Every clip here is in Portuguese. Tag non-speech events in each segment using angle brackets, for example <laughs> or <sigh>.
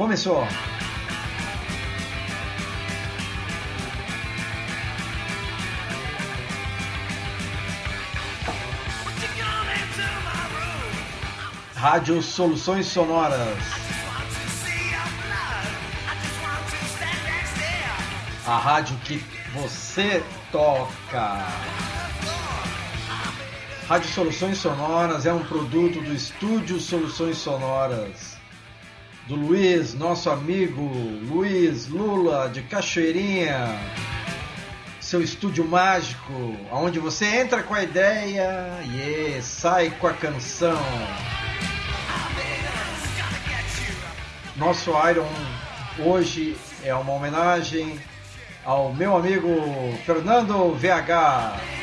Começou! Rádio Soluções Sonoras. A rádio que você toca. Rádio Soluções Sonoras é um produto do Estúdio Soluções Sonoras. Do Luiz, nosso amigo Luiz Lula de Cachoeirinha. Seu estúdio mágico, onde você entra com a ideia e sai com a canção. Nosso Iron hoje é uma homenagem ao meu amigo Fernando VH.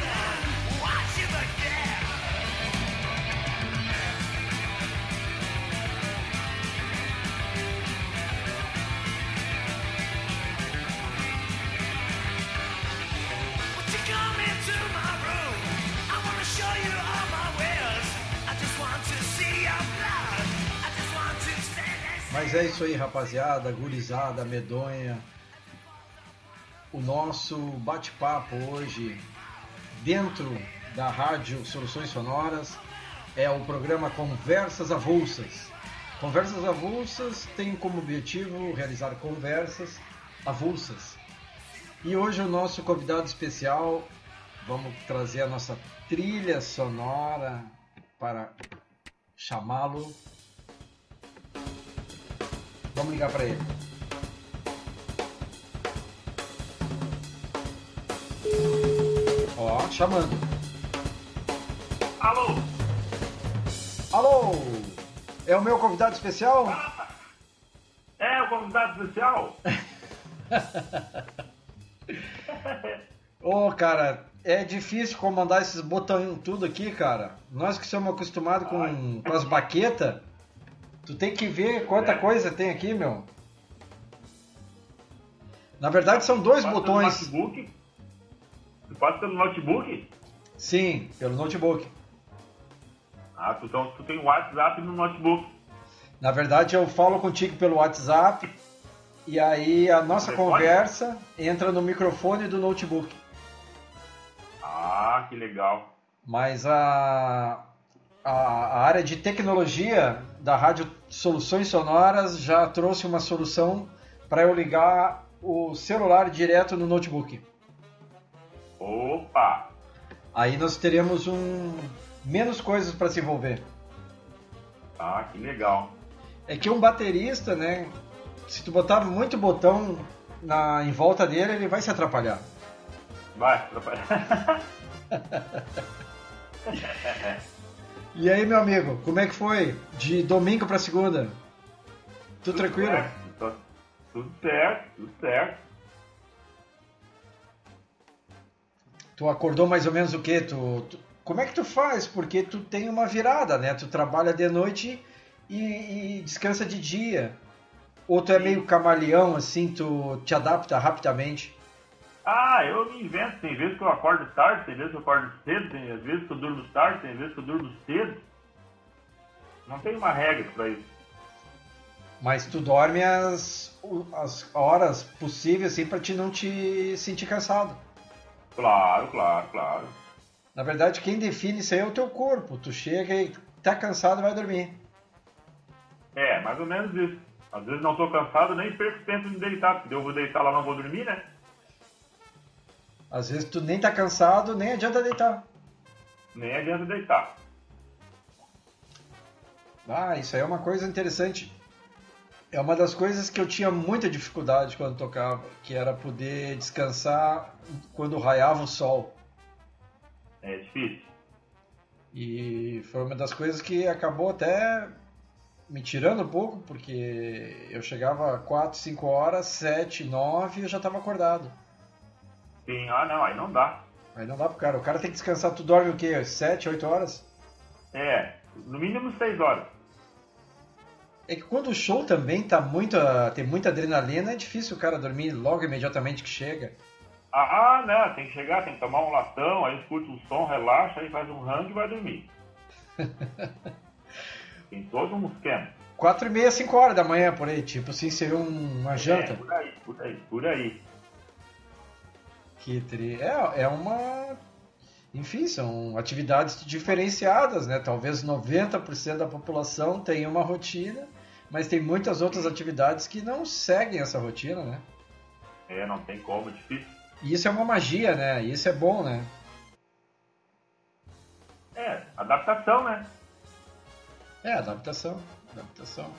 Mas é isso aí, rapaziada, gurizada, medonha. O nosso bate-papo hoje, dentro da Rádio Soluções Sonoras, é o programa Conversas Avulsas. Conversas Avulsas tem como objetivo realizar conversas avulsas. E hoje o nosso convidado especial, vamos trazer a nossa trilha sonora para chamá-lo Vamos ligar para ele. Ó, chamando. Alô? Alô? É o meu convidado especial? É o convidado especial? <laughs> Ô, oh, cara, é difícil comandar esses botões tudo aqui, cara. Nós que somos acostumados com, com as baquetas, Tu tem que ver quanta é. coisa tem aqui, meu. Na verdade são dois tu botões. Pelo notebook? Tu passa pelo notebook? Sim, pelo notebook. Ah, tu, então, tu tem o WhatsApp no notebook. Na verdade eu falo contigo pelo WhatsApp e aí a nossa conversa entra no microfone do notebook. Ah, que legal. Mas a, a, a área de tecnologia da Rádio Soluções Sonoras já trouxe uma solução para eu ligar o celular direto no notebook. Opa! Aí nós teremos um menos coisas para se envolver. Ah, que legal. É que um baterista, né? Se tu botar muito botão na, em volta dele, ele vai se atrapalhar. Vai atrapalhar. <laughs> E aí, meu amigo, como é que foi? De domingo para segunda? Tudo, tudo tranquilo? Certo, tudo certo, tudo certo. Tu acordou mais ou menos o quê? Tu, tu, como é que tu faz? Porque tu tem uma virada, né? Tu trabalha de noite e, e descansa de dia. Ou tu é meio camaleão, assim, tu te adapta rapidamente? Ah, eu me invento. Tem vezes que eu acordo tarde, tem vezes que eu acordo cedo, tem vezes que eu durmo tarde, tem vezes que eu durmo cedo. Não tem uma regra para isso. Mas tu dorme as, as horas possíveis assim para te não te sentir cansado. Claro, claro, claro. Na verdade, quem define isso aí é o teu corpo. Tu chega e tá cansado e vai dormir. É, mais ou menos isso. Às vezes não tô cansado, nem perco tempo de deitar, porque eu vou deitar lá não vou dormir, né? Às vezes tu nem tá cansado, nem adianta deitar. Nem adianta deitar. Ah, isso aí é uma coisa interessante. É uma das coisas que eu tinha muita dificuldade quando tocava, que era poder descansar quando raiava o sol. É difícil. E foi uma das coisas que acabou até me tirando um pouco, porque eu chegava 4, 5 horas, 7, 9 e eu já estava acordado. Sim, ah não, aí não dá. Aí não dá pro cara. O cara tem que descansar. Tu dorme o quê? 7, 8 horas? É, no mínimo 6 horas. É que quando o show também tá muito, tem muita adrenalina, é difícil o cara dormir logo imediatamente que chega. Ah, não, tem que chegar, tem que tomar um latão, aí escuta o som, relaxa, aí faz um rango e vai dormir. <laughs> tem todo um esquema. 4 e meia, 5 horas da manhã, por aí. Tipo assim, seria um, uma janta. É, por aí, por aí, por aí. Que é, é uma... Enfim, são atividades diferenciadas, né? Talvez 90% da população tenha uma rotina, mas tem muitas outras atividades que não seguem essa rotina, né? É, não tem como, é difícil. E isso é uma magia, né? E isso é bom, né? É, adaptação, né? É, adaptação. Adaptação.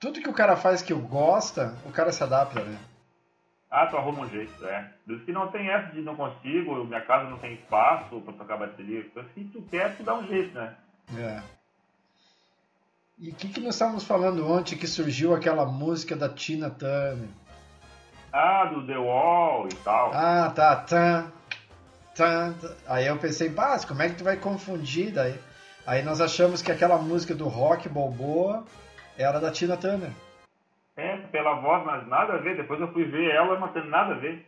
Tudo que o cara faz que gosta, o cara se adapta, né? Ah, tu arruma um jeito, é. Dos que não tem essa de não consigo, minha casa não tem espaço pra tocar bateria. Então, se tu quer, tu dá um jeito, né? É. E o que, que nós estávamos falando ontem que surgiu aquela música da Tina Turner? Ah, do The Wall e tal. Ah, tá. Tan, tan. Aí eu pensei, básico, como é que tu vai confundir daí? Aí nós achamos que aquela música do rock Balboa era da Tina Turner. Pela voz, mas nada a ver. Depois eu fui ver ela, não tem nada a ver.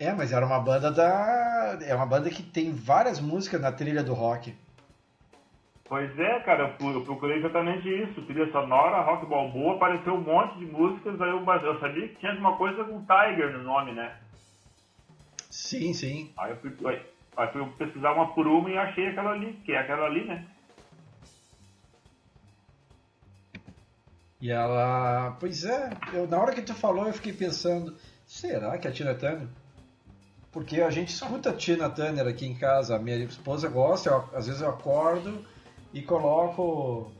É, mas era uma banda da. É uma banda que tem várias músicas na trilha do rock. Pois é, cara, eu procurei exatamente isso. Trilha sonora, rock balboa, apareceu um monte de músicas, aí eu, eu sabia que tinha uma coisa com Tiger no nome, né? Sim, sim. Aí eu fui, Aí fui pesquisar uma por uma e achei aquela ali, que é aquela ali, né? E ela. Pois é, eu, na hora que tu falou eu fiquei pensando, será que é a Tina Turner? Porque a gente escuta a Tina Turner aqui em casa, a minha esposa gosta, eu, às vezes eu acordo e coloco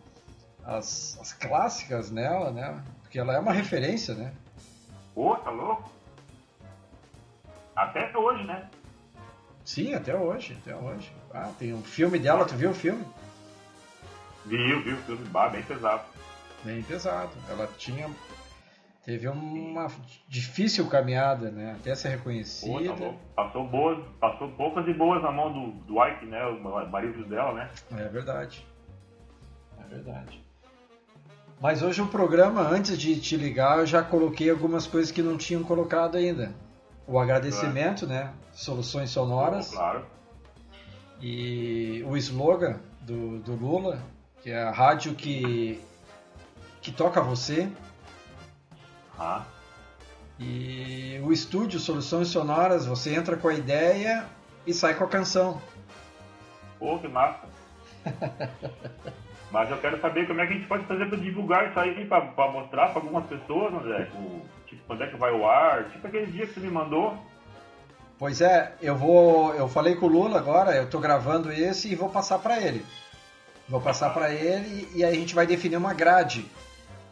as, as clássicas nela, né? Porque ela é uma referência, né? Pô, tá louco? Até hoje, né? Sim, até hoje, até hoje. Ah, tem um filme dela, tu viu o filme? Viu, viu o filme, bah, bem pesado. Bem pesado. Ela tinha. Teve uma difícil caminhada, né? Até ser reconhecida. Pô, tá passou, boas, passou poucas e boas na mão do, do Ike, né? O marido dela, né? É verdade. É verdade. Mas hoje o programa, antes de te ligar, eu já coloquei algumas coisas que não tinham colocado ainda o agradecimento, né? Soluções sonoras. Claro. E o slogan do, do Lula, que é a rádio que, que toca você. Ah. E o estúdio Soluções Sonoras, você entra com a ideia e sai com a canção. Pô, que massa! <laughs> Mas eu quero saber como é que a gente pode fazer para divulgar isso aí, para mostrar para algumas pessoas, André. O, tipo, quando é que vai o ar? Tipo aquele dia que você me mandou. Pois é, eu vou. Eu falei com o Lula agora, eu tô gravando esse e vou passar para ele. Vou passar para ele e aí a gente vai definir uma grade.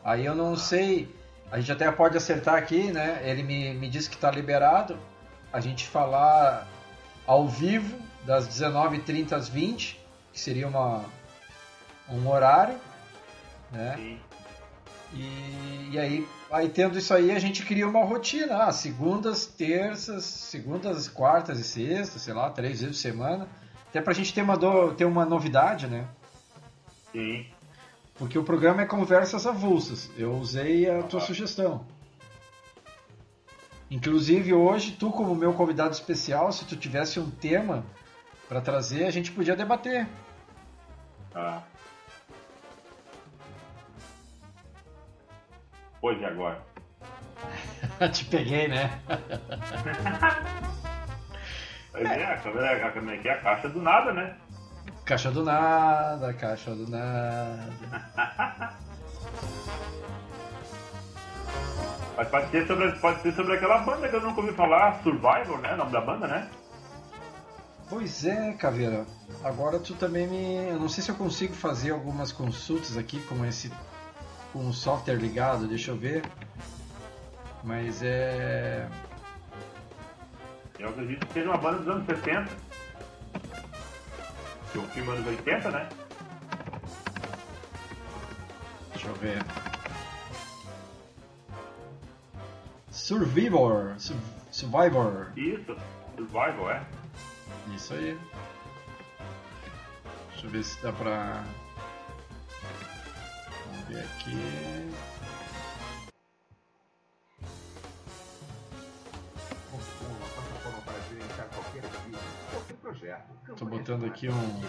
Aí eu não sei. A gente até pode acertar aqui, né? Ele me, me disse que está liberado. A gente falar ao vivo, das 19h30 às 20 que seria uma, um horário, né? Sim. E, e aí, aí, tendo isso aí, a gente cria uma rotina. Ah, segundas, terças, segundas, quartas e sextas, sei lá, três vezes por semana. Até pra gente ter uma, do, ter uma novidade, né? Sim. Porque o programa é conversas avulsas. Eu usei a tua ah. sugestão. Inclusive hoje, tu como meu convidado especial, se tu tivesse um tema para trazer, a gente podia debater. Ah. Pois e agora? <laughs> Te peguei, né? <laughs> pois é, a câmera, a câmera aqui é a caixa do nada, né? Caixa do nada, caixa do nada. Mas pode ser, sobre, pode ser sobre aquela banda que eu nunca ouvi falar, Survivor, né? O nome da banda, né? Pois é, Caveira. Agora tu também me. Eu não sei se eu consigo fazer algumas consultas aqui com esse com o software ligado, deixa eu ver. Mas é. Eu acredito que seja uma banda dos anos 60. Que o filme é dos 80, né? Deixa eu ver. Survivor. Survivor. Isso, Survivor, é. Isso aí. Deixa eu ver se dá pra ver aqui. Estou botando aqui um.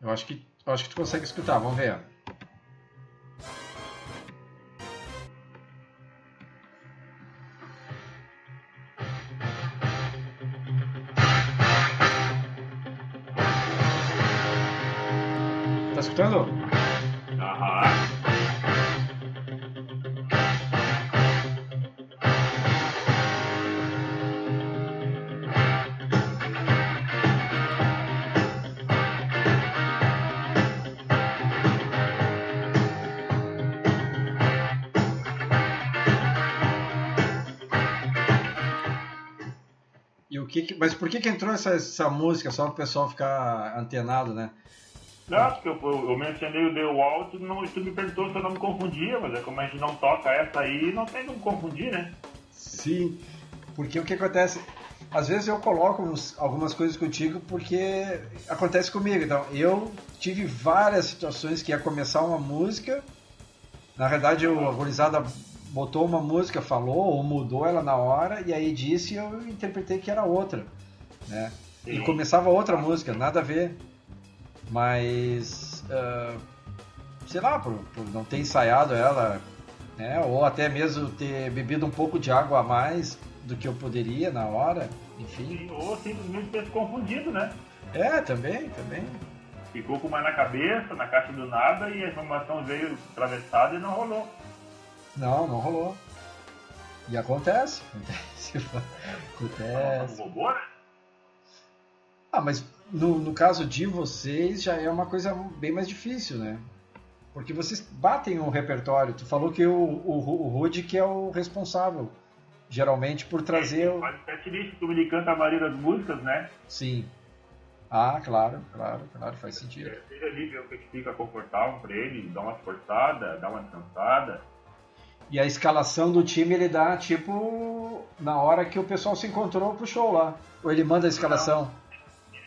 Eu acho que, eu acho que tu consegue escutar, vamos ver. Tá escutando? O que, que- mas por que, que entrou essa, essa música só para o pessoal ficar antenado, né? Não, porque eu, eu, eu mencionei o The Wall, tu, não, tu me perguntou se eu não me confundia, mas é como a gente não toca essa aí, não tem como confundir, né? Sim, porque o que acontece? Às vezes eu coloco uns- algumas coisas contigo porque acontece comigo. Então, eu tive várias situações que ia começar uma música, na verdade o- a gurizada botou uma música, falou ou mudou ela na hora e aí disse e eu interpretei que era outra, né? E começava outra música, nada a ver. Mas, ah, sei lá, por, por não ter ensaiado ela, né? Ou até mesmo ter bebido um pouco de água a mais do que eu poderia na hora, enfim. Ou simplesmente ter se confundido, né? É, também, também. Ficou com uma na cabeça, na caixa do nada, e a informação veio atravessada e não rolou. Não, não rolou. E acontece, <laughs> acontece, Um acontece. robô, né? Ah, mas no, no caso de vocês já é uma coisa bem mais difícil, né? Porque vocês batem o repertório. Tu falou que o, o, o Rude que é o responsável, geralmente, por trazer o... Faz setlist, como ele canta a maioria das músicas, né? Sim. Ah, claro, claro, claro, faz sentido. Seja ali ver o que fica confortável pra ele, dá uma forçada, dá uma descansada. E a escalação do time ele dá, tipo, na hora que o pessoal se encontrou pro show lá. Ou ele manda a escalação.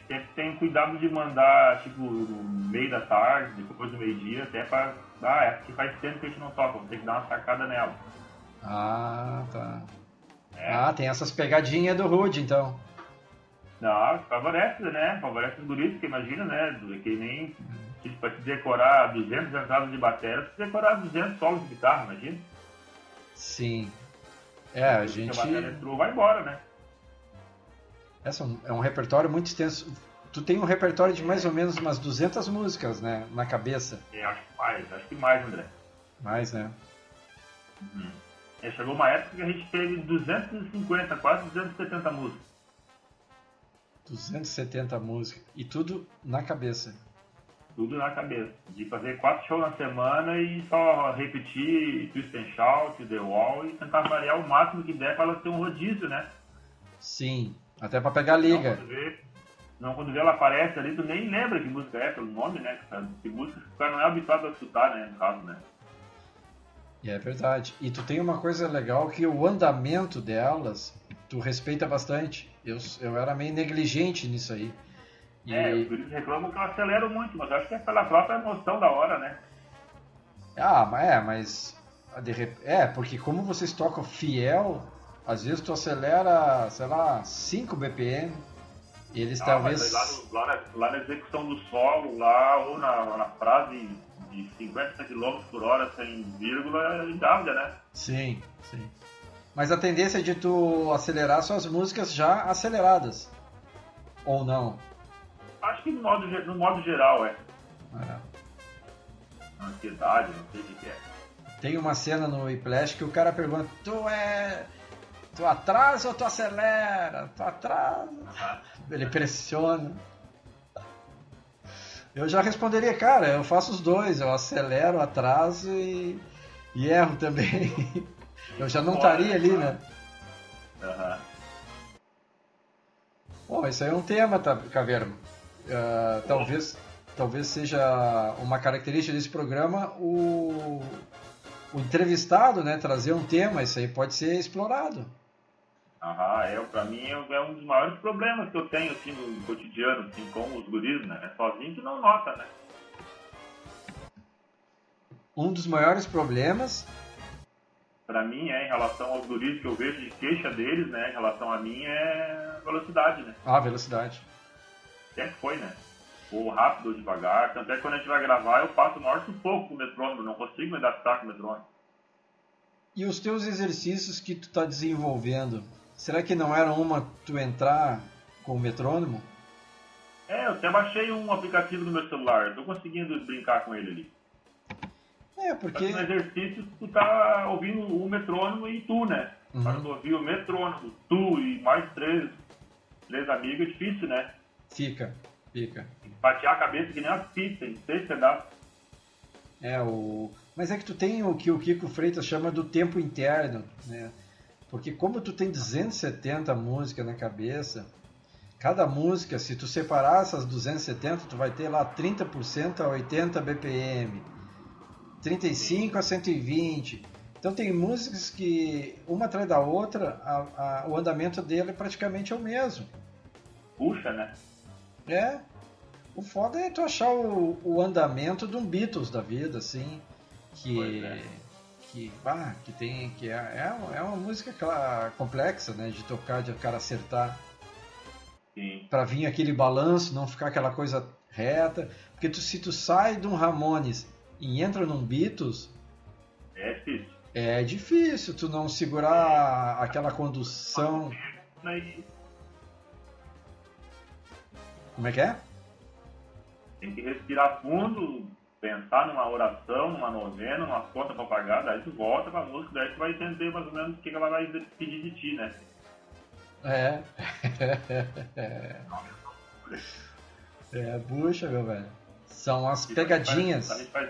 Sempre tem cuidado de mandar, tipo, no meio da tarde, depois do meio-dia, até pra. Ah, é porque faz tempo que a gente não toca, ter que dar uma sacada nela. Ah, tá. É. Ah, tem essas pegadinhas do Rude, então. Não, favorece, né? Favorece os guris, porque imagina, né? Que nem tipo, pra te decorar 200 entradas de bateria, tu decorar 200 solos de guitarra, imagina. Sim. É, a gente. a entrou, vai embora, né? Essa é um- é um repertório muito extenso. Tu tem um repertório de mais ou menos umas 200 músicas, né? Na cabeça. É, acho que mais, acho que mais, André. Mais, né? É, chegou uma época que a gente teve 250, quase 270 músicas. 270 músicas. E tudo na cabeça. Tudo na cabeça. De fazer quatro shows na semana e só repetir Twist and Shout, The Wall e tentar variar o máximo que der para ela ter um rodízio, né? Sim. Até pra pegar Não liga. quando, vê, não, quando vê ela aparece ali, tu nem lembra que música é, pelo nome, né? Que música que o cara não é habituado a escutar, né? No caso, né? E é verdade. E tu tem uma coisa legal que o andamento delas, tu respeita bastante. Eu, eu era meio negligente nisso aí. E, É, os guris reclamam que eu acelero muito, mas acho que é pela própria emoção da hora, né? Ah, mas é, mas. rep- É, porque como vocês tocam fiel, às vezes tu acelera, sei lá, 5 BPM. Eles Ah, talvez. lá, lá na, lá na execução do solo, lá, ou na, na frase de 50 km por hora sem vírgula, engavda, né? Sim, sim. Mas a tendência é de tu acelerar suas músicas já aceleradas. Ou não. Acho que no modo, no modo geral, é. É. Ansiedade, não sei o que é. Tem uma cena no Whiplash que o cara pergunta: Tu é. Tu atrasa ou tu acelera? Tu atrasa. Ah, Ele pressiona. Eu já responderia, cara, eu faço os dois, eu acelero, atraso e, e erro também. <laughs> Eu já não estaria ali, né? aham. Bom, isso aí é um tema, tá, Caverna. Ah, talvez, talvez seja uma característica desse programa o, o entrevistado, né? Trazer um tema, isso aí pode ser explorado. Aham, é, pra mim é é um dos maiores problemas que eu tenho assim, no cotidiano, assim, com os guris, né? É sozinho que não nota, né? Um dos maiores problemas, Pra mim, é, em relação aos guris que eu vejo de queixa deles, né? Em relação a mim, é velocidade, né? a velocidade. Sempre foi, né? ou rápido ou devagar. Tanto é que quando a gente vai gravar, eu passo o maior sufoco com o metrônomo, não consigo me adaptar com o metrônomo. E os teus exercícios que tu está desenvolvendo, será que não era uma tu entrar com o metrônomo? É, eu até baixei um aplicativo no meu celular, estou conseguindo brincar com ele ali. É, porque... No exercício, tu tá ouvindo o metrônomo e tu, né? Uhum. Para tu ouvir o metrônomo, tu e mais três, três amigos, é difícil, né? Fica, fica. Patear a cabeça que nem uma pizza, em seis pedaços. É, o... Mas é que tu tem o que o Kiko Freitas chama do tempo interno, né? Porque como tu tem 270 músicas na cabeça, cada música, se tu separar essas 270, tu vai ter lá 30% a 80 BPM, 35 a 120. Então tem músicas que uma atrás da outra, a, a, o andamento dele praticamente é o mesmo. Puxa, né? É. O foda é tu achar o, o andamento de um Beatles da vida, assim que é. que ah, que tem que é, é, é uma música complexa, né, de tocar, de o cara acertar. Para vir aquele balanço, não ficar aquela coisa reta, porque tu, se tu sai de um Ramones e entra num Beatles, é difícil. É difícil tu não segurar aquela condução. Como é que é? Tem que respirar fundo, pensar numa oração, numa novena, numa conta para pagar, daí tu volta pra música, daí tu vai entender mais ou menos o que ela vai pedir de ti, né? É. <laughs> é, bucha, meu velho. São as pegadinhas. A gente faz,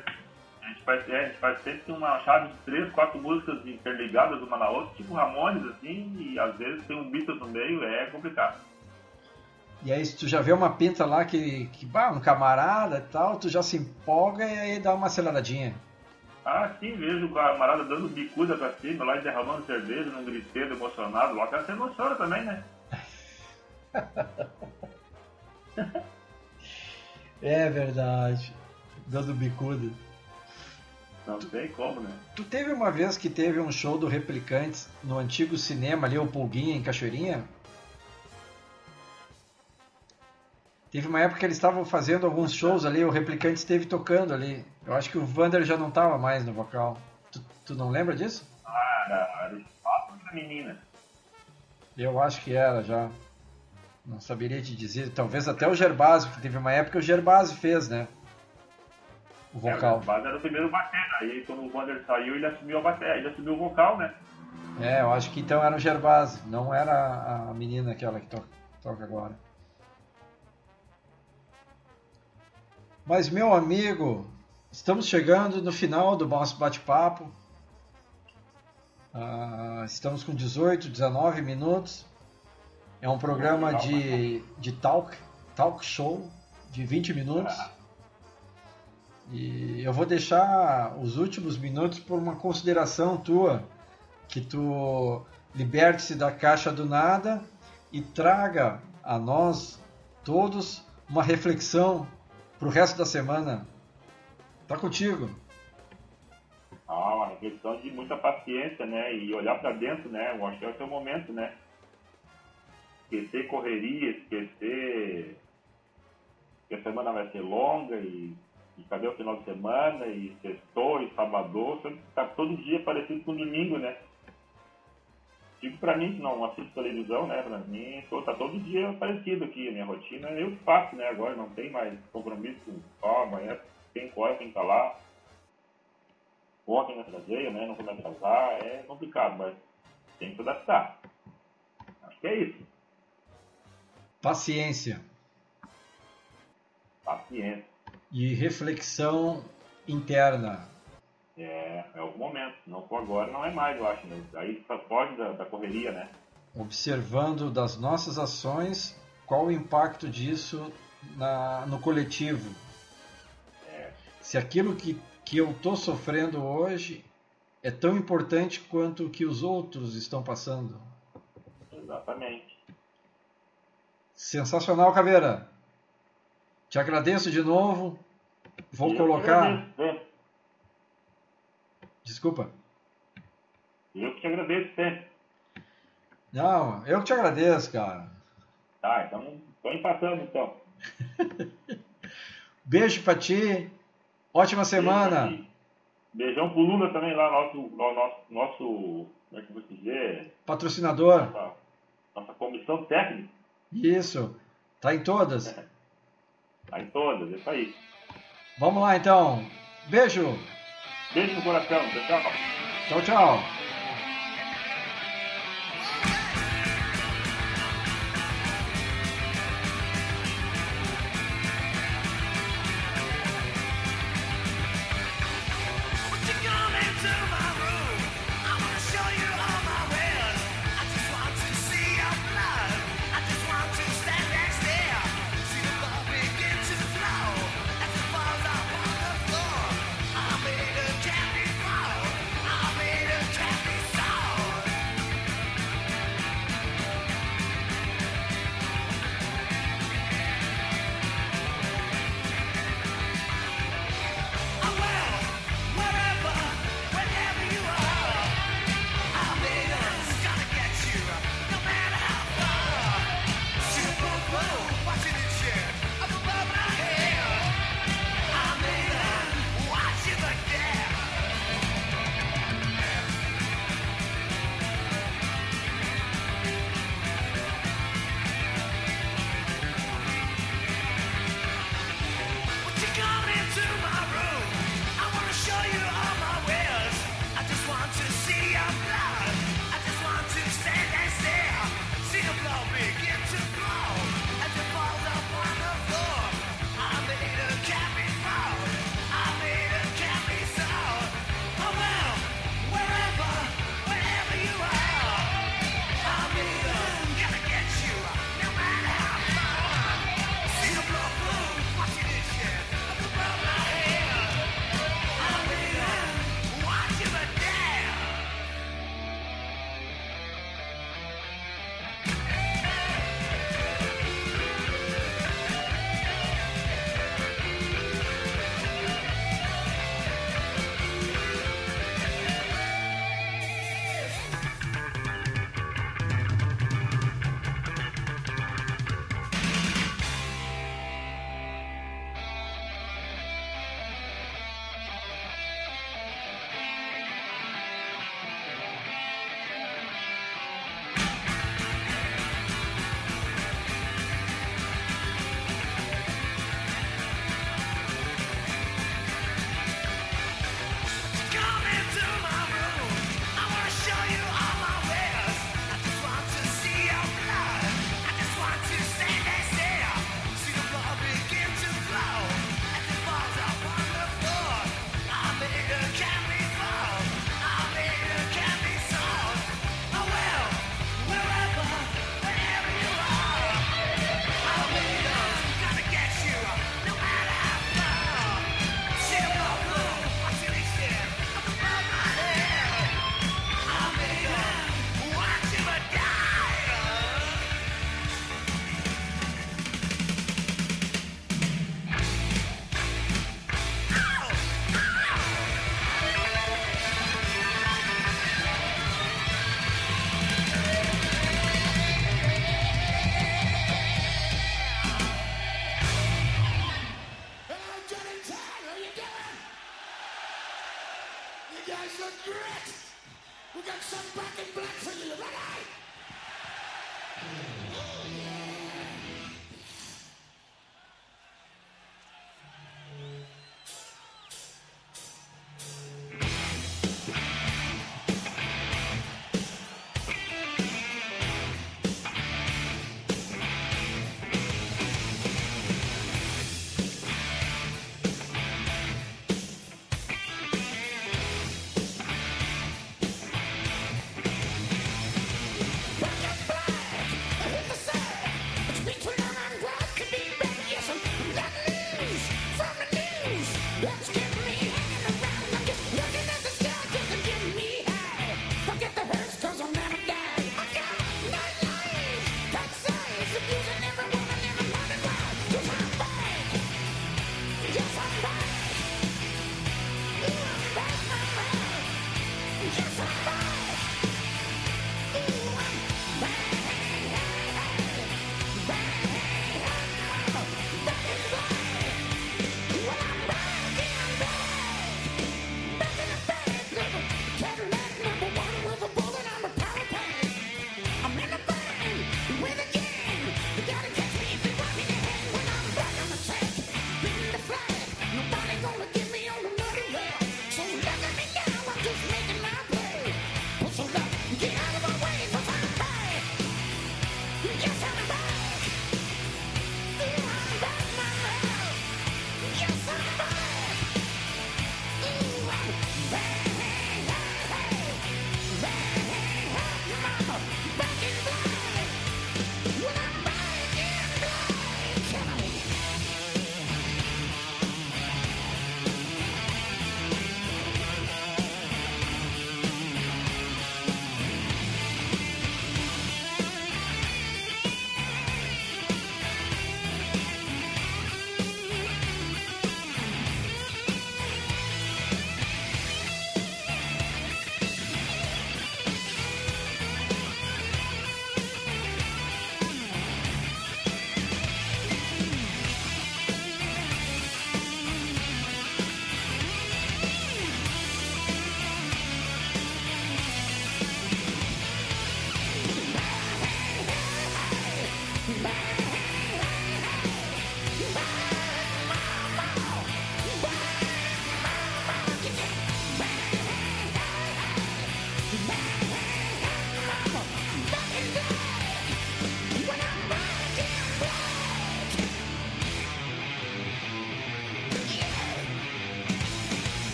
a gente faz, é, a gente faz sempre uma chave de três, quatro músicas interligadas uma na outra, tipo Ramones, assim, e às vezes tem um Beatles no meio, é complicado. E aí tu já vê uma pinta lá que, que bah, um camarada e tal, tu já se empolga e aí dá uma aceleradinha. Ah, sim, vejo o camarada dando bicuda pra cima, lá e derramando cerveja num griteiro emocionado, lá o cara se emociona também, né? <laughs> é verdade. Dando bicuda. Não tem como, né? Tu teve uma vez que teve um show do Replicantes no antigo cinema ali, o Pulguinha, em Cachoeirinha? Teve uma época que eles estavam fazendo alguns shows ali, o Replicante esteve tocando ali. Eu acho que o Vander já não estava mais no vocal. Tu, tu, não lembra disso? Ah, era, o espaço da menina. Eu acho que era já. Não saberia te dizer. Talvez até o Gerbásio, que teve uma época que o Gerbásio fez, né? O vocal. É, o Gerbásio era o primeiro batera. Aí quando o Vander saiu, ele assumiu a bateria, ele assumiu o vocal, né? É, eu acho que então era o Gerbásio, não era a menina aquela que toca, toca agora. Mas, meu amigo, estamos chegando no final do nosso bate-papo. Uh, estamos com 18, 19 minutos. É um programa de, de talk, talk show de 20 minutos. E eu vou deixar os últimos minutos por uma consideração tua, que tu liberte-se da caixa do nada e traga a nós todos uma reflexão pro resto da semana. Tá contigo. Ah, uma questão de muita paciência, né? E olhar para dentro, né? Eu acho que é o seu momento, né? Esquecer correria, esquecer que a semana vai ser longa e, e cadê o final de semana e sextou e sábado, tá todo dia parecido com domingo, né? Digo para mim que não assisto televisão, né? Para mim, tô, tá todo dia parecido aqui a minha rotina. Eu faço, né? Agora não tem mais compromisso ó, amanhã tem horas tem que estar lá. Ontem me atrasei, né? Não vou me atrasar. É complicado, mas tem que adaptar. Acho que é isso. Paciência. Paciência. E reflexão interna é, é o momento. Não for agora, não é mais, eu acho. Né? Aí foge da, da correria, né? Observando das nossas ações, qual o impacto disso na, no coletivo? É. Se aquilo que, que eu estou sofrendo hoje é tão importante quanto o que os outros estão passando. Exatamente. Sensacional, Caveira. Te agradeço de novo. Vou eu colocar. Desculpa. Eu que te agradeço sempre. Não, eu que te agradeço, cara. Tá, então tô empatando então. <laughs> Beijo pra ti. Ótima semana. Beijão pro Lula também lá, nosso, nosso, nosso como é que eu vou dizer? Patrocinador. Nossa, nossa comissão técnica. Isso. Tá em todas? <laughs> tá em todas, é isso aí. Vamos lá então. Beijo. Beijo no coração. Tchau, tchau. Tchau, tchau.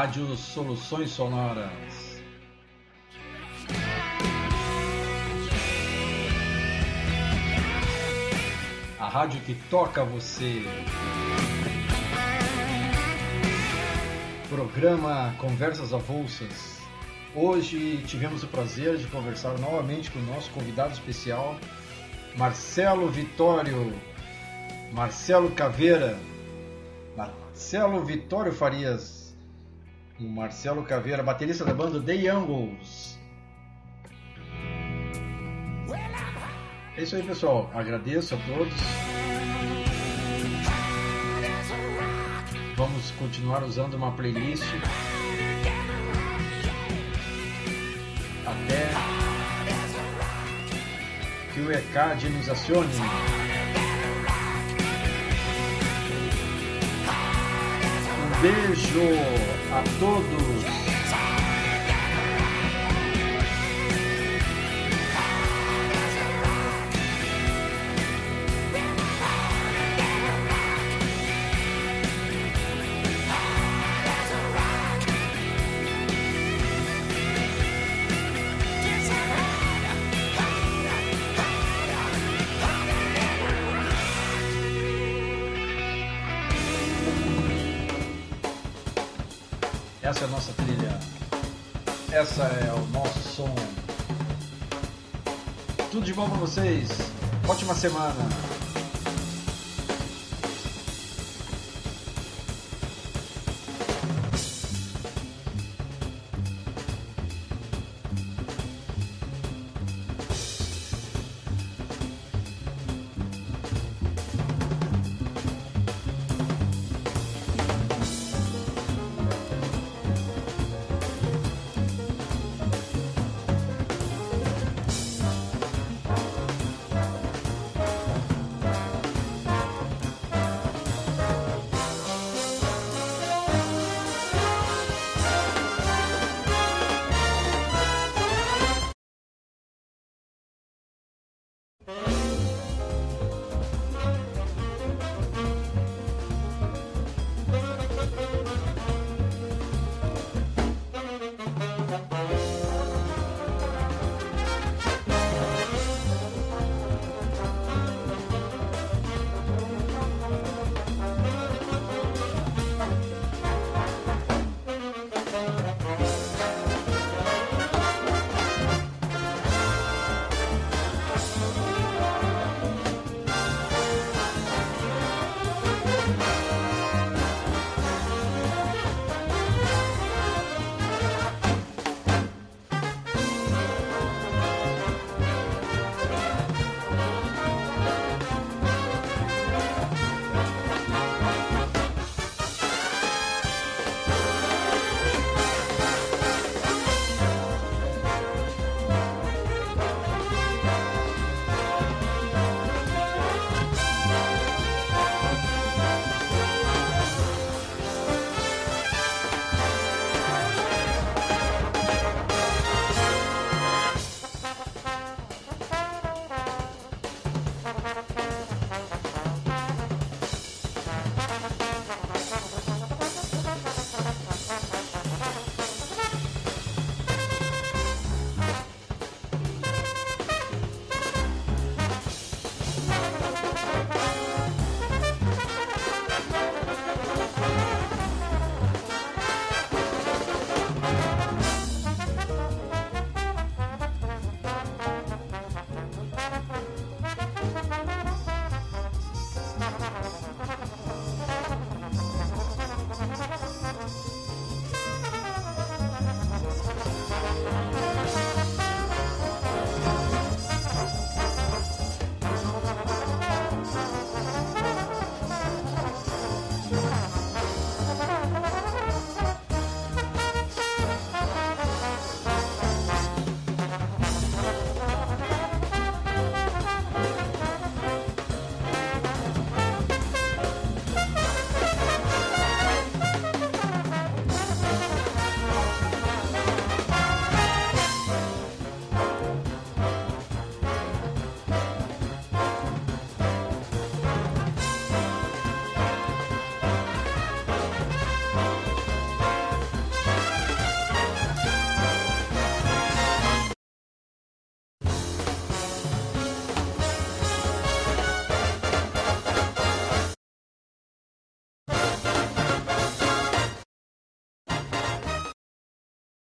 Rádio Soluções Sonoras. A rádio que toca você. Programa Conversas Avulsas. Hoje tivemos o prazer de conversar novamente com o nosso convidado especial, Marcelo Vitório, Marcelo Caveira, Marcelo Vitório Farias, Marcelo Caveira, baterista da banda The Youngles. É isso aí, pessoal. Agradeço a todos. Vamos continuar usando uma playlist até que o ECAD nos acione. Beijo a todos. Bom para vocês. Ótima semana.